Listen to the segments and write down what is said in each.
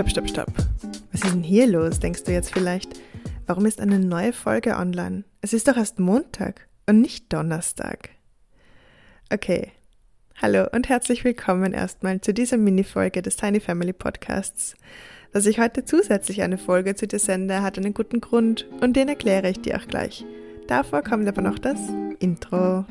stopp, stopp, stopp. Was ist denn hier los, denkst du jetzt vielleicht? Warum ist eine neue Folge online? Es ist doch erst Montag und nicht Donnerstag. Okay. Hallo und herzlich willkommen erstmal zu dieser Mini-Folge des Tiny Family Podcasts. Dass ich heute zusätzlich eine Folge zu dir sende, hat einen guten Grund und den erkläre ich dir auch gleich. Davor kommt aber noch das Intro.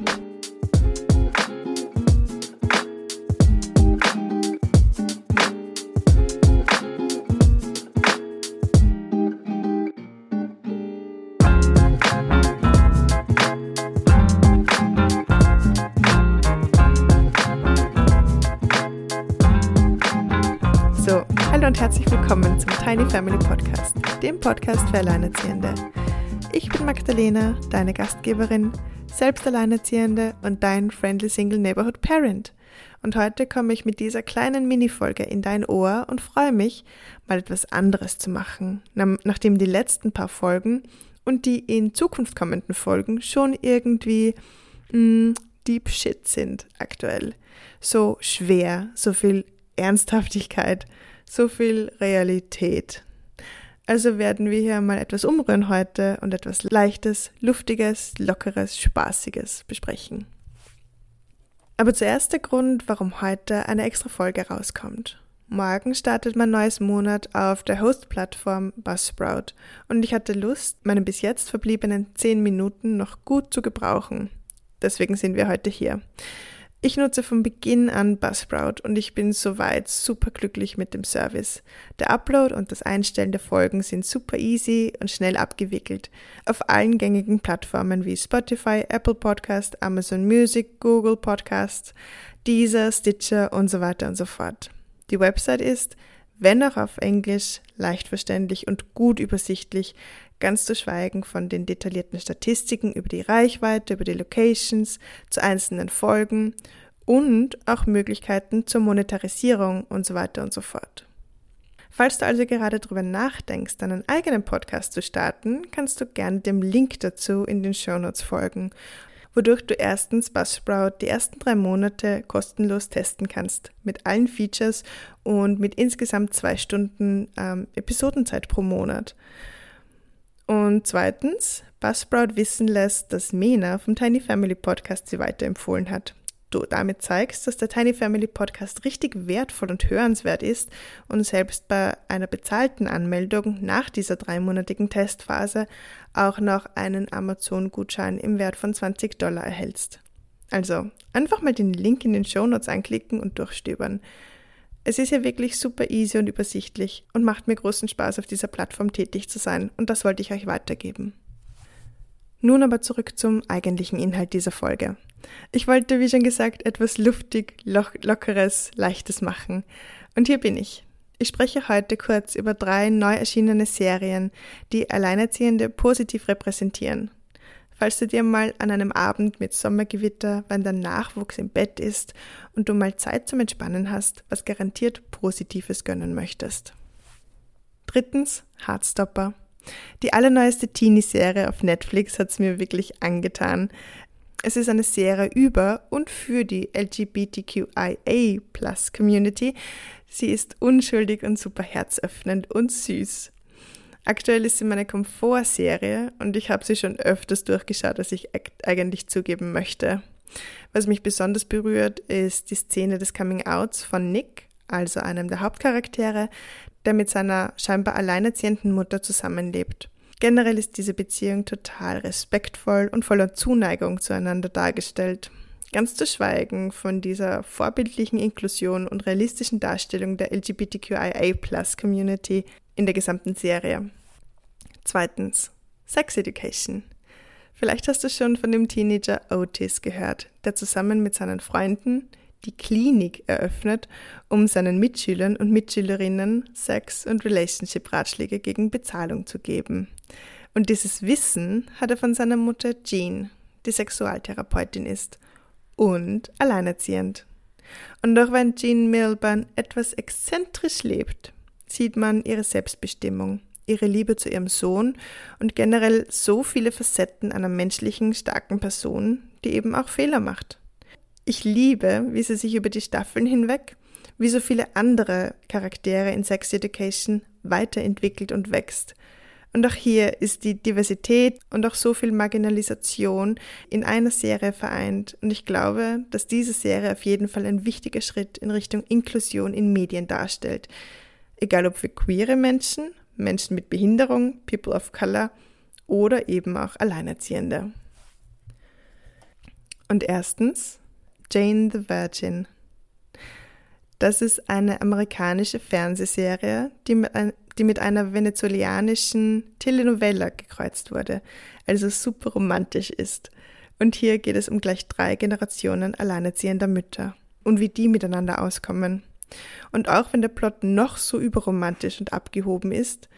Herzlich willkommen zum Tiny Family Podcast, dem Podcast für Alleinerziehende. Ich bin Magdalena, deine Gastgeberin, selbst Alleinerziehende und dein Friendly Single Neighborhood Parent. Und heute komme ich mit dieser kleinen Mini-Folge in dein Ohr und freue mich, mal etwas anderes zu machen, nachdem die letzten paar Folgen und die in Zukunft kommenden Folgen schon irgendwie mh, mm, Deep Shit sind aktuell. So schwer, so viel Ernsthaftigkeit so viel Realität. Also werden wir hier mal etwas umrühren heute und etwas Leichtes, Luftiges, Lockeres, Spaßiges besprechen. Aber zuerst der Grund, warum heute eine extra Folge rauskommt. Morgen startet mein neues Monat auf der Host-Plattform Buzzsprout und ich hatte Lust, meine bis jetzt verbliebenen 10 Minuten noch gut zu gebrauchen. Deswegen sind wir heute hier. Ich nutze von Beginn an Buzzsprout und ich bin soweit super glücklich mit dem Service. Der Upload und das Einstellen der Folgen sind super easy und schnell abgewickelt auf allen gängigen Plattformen wie Spotify, Apple Podcast, Amazon Music, Google Podcast, Deezer, Stitcher und so weiter und so fort. Die Website ist, wenn auch auf Englisch, leicht verständlich und gut übersichtlich, ganz zu schweigen von den detaillierten Statistiken über die Reichweite, über die Locations, zu einzelnen Folgen und auch Möglichkeiten zur Monetarisierung und so weiter und so fort. Falls du also gerade darüber nachdenkst, einen eigenen Podcast zu starten, kannst du gerne dem Link dazu in den Shownotes folgen, wodurch du erstens Buzzsprout die ersten drei Monate kostenlos testen kannst, mit allen Features und mit insgesamt zwei Stunden ähm, Episodenzeit pro Monat. Und zweitens, Buzzsprout wissen lässt, dass Mena vom Tiny Family Podcast sie weiterempfohlen hat. Du damit zeigst, dass der Tiny Family Podcast richtig wertvoll und hörenswert ist und selbst bei einer bezahlten Anmeldung nach dieser dreimonatigen Testphase auch noch einen Amazon-Gutschein im Wert von 20 Dollar erhältst. Also einfach mal den Link in den Show Notes anklicken und durchstöbern. Es ist ja wirklich super easy und übersichtlich und macht mir großen Spaß, auf dieser Plattform tätig zu sein und das wollte ich euch weitergeben. Nun aber zurück zum eigentlichen Inhalt dieser Folge. Ich wollte, wie schon gesagt, etwas luftig, lockeres, leichtes machen. Und hier bin ich. Ich spreche heute kurz über drei neu erschienene Serien, die Alleinerziehende positiv repräsentieren falls du dir mal an einem Abend mit Sommergewitter, wenn dein Nachwuchs im Bett ist und du mal Zeit zum Entspannen hast, was garantiert Positives gönnen möchtest. Drittens, Heartstopper. Die allerneueste Teenie-Serie auf Netflix hat es mir wirklich angetan. Es ist eine Serie über und für die LGBTQIA Plus Community. Sie ist unschuldig und super herzöffnend und süß. Aktuell ist sie meine Komfortserie und ich habe sie schon öfters durchgeschaut, als ich eigentlich zugeben möchte. Was mich besonders berührt, ist die Szene des Coming-Outs von Nick, also einem der Hauptcharaktere, der mit seiner scheinbar alleinerziehenden Mutter zusammenlebt. Generell ist diese Beziehung total respektvoll und voller Zuneigung zueinander dargestellt. Ganz zu schweigen von dieser vorbildlichen Inklusion und realistischen Darstellung der LGBTQIA-Plus-Community in der gesamten Serie. Zweitens, Sex Education. Vielleicht hast du schon von dem Teenager Otis gehört, der zusammen mit seinen Freunden die Klinik eröffnet, um seinen Mitschülern und Mitschülerinnen Sex- und Relationship-Ratschläge gegen Bezahlung zu geben. Und dieses Wissen hat er von seiner Mutter Jean, die Sexualtherapeutin ist und alleinerziehend. Und auch wenn Jean Milburn etwas exzentrisch lebt, sieht man ihre Selbstbestimmung ihre Liebe zu ihrem Sohn und generell so viele Facetten einer menschlichen, starken Person, die eben auch Fehler macht. Ich liebe, wie sie sich über die Staffeln hinweg wie so viele andere Charaktere in Sex Education weiterentwickelt und wächst. Und auch hier ist die Diversität und auch so viel Marginalisation in einer Serie vereint. Und ich glaube, dass diese Serie auf jeden Fall ein wichtiger Schritt in Richtung Inklusion in Medien darstellt. Egal ob für queere Menschen, Menschen mit Behinderung, People of Color oder eben auch Alleinerziehende. Und erstens, Jane the Virgin. Das ist eine amerikanische Fernsehserie, die mit, ein, die mit einer venezolanischen Telenovela gekreuzt wurde, also super romantisch ist. Und hier geht es um gleich drei Generationen alleinerziehender Mütter und wie die miteinander auskommen. Und auch wenn der Plot noch so überromantisch und abgehoben ist,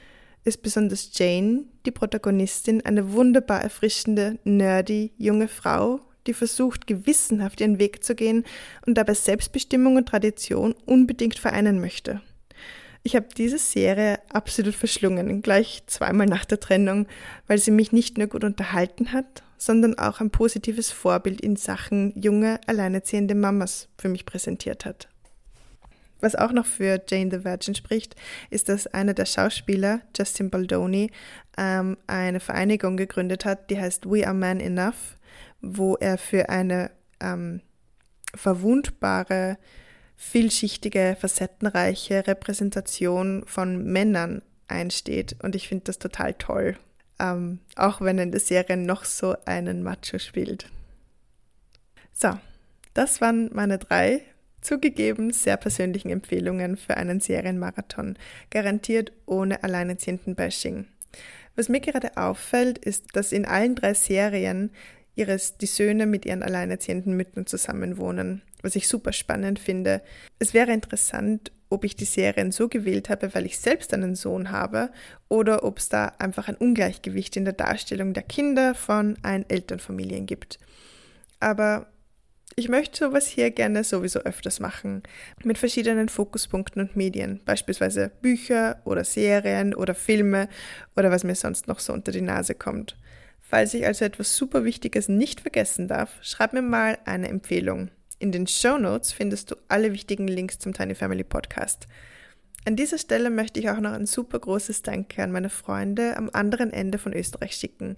ist besonders Jane, die Protagonistin, eine wunderbar erfrischende, nerdy junge Frau, die versucht, gewissenhaft ihren Weg zu gehen und dabei Selbstbestimmung und Tradition unbedingt vereinen möchte. Ich habe diese Serie absolut verschlungen, gleich zweimal nach der Trennung, weil sie mich nicht nur gut unterhalten hat, sondern auch ein positives Vorbild in Sachen junge, alleinerziehende Mamas für mich präsentiert hat. Was auch noch für Jane the Virgin spricht, ist, dass einer der Schauspieler, Justin Baldoni, ähm, eine Vereinigung gegründet hat, die heißt We Are Man Enough, wo er für eine ähm, verwundbare, vielschichtige, facettenreiche Repräsentation von Männern einsteht. Und ich finde das total toll, ähm, auch wenn in der Serie noch so einen Macho spielt. So, das waren meine drei zugegeben sehr persönlichen Empfehlungen für einen Serienmarathon, garantiert ohne alleinerziehenden Bashing. Was mir gerade auffällt, ist, dass in allen drei Serien ihres, die Söhne mit ihren alleinerziehenden Müttern zusammenwohnen, was ich super spannend finde. Es wäre interessant, ob ich die Serien so gewählt habe, weil ich selbst einen Sohn habe, oder ob es da einfach ein Ungleichgewicht in der Darstellung der Kinder von Elternfamilien gibt. Aber ich möchte sowas hier gerne sowieso öfters machen, mit verschiedenen Fokuspunkten und Medien, beispielsweise Bücher oder Serien oder Filme oder was mir sonst noch so unter die Nase kommt. Falls ich also etwas super Wichtiges nicht vergessen darf, schreib mir mal eine Empfehlung. In den Show Notes findest du alle wichtigen Links zum Tiny Family Podcast. An dieser Stelle möchte ich auch noch ein super großes Danke an meine Freunde am anderen Ende von Österreich schicken,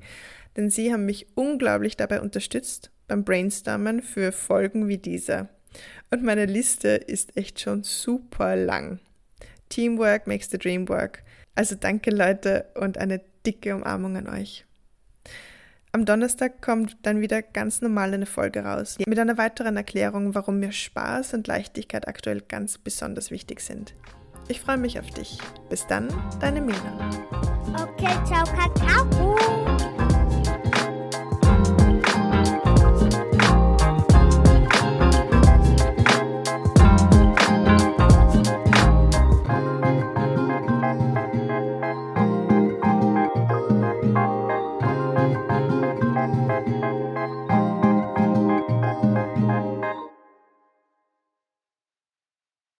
denn sie haben mich unglaublich dabei unterstützt beim Brainstormen für Folgen wie diese. Und meine Liste ist echt schon super lang. Teamwork makes the dream work. Also danke Leute und eine dicke Umarmung an euch. Am Donnerstag kommt dann wieder ganz normal eine Folge raus, mit einer weiteren Erklärung, warum mir Spaß und Leichtigkeit aktuell ganz besonders wichtig sind. Ich freue mich auf dich. Bis dann, deine Mina. Okay, ciao, Kakao.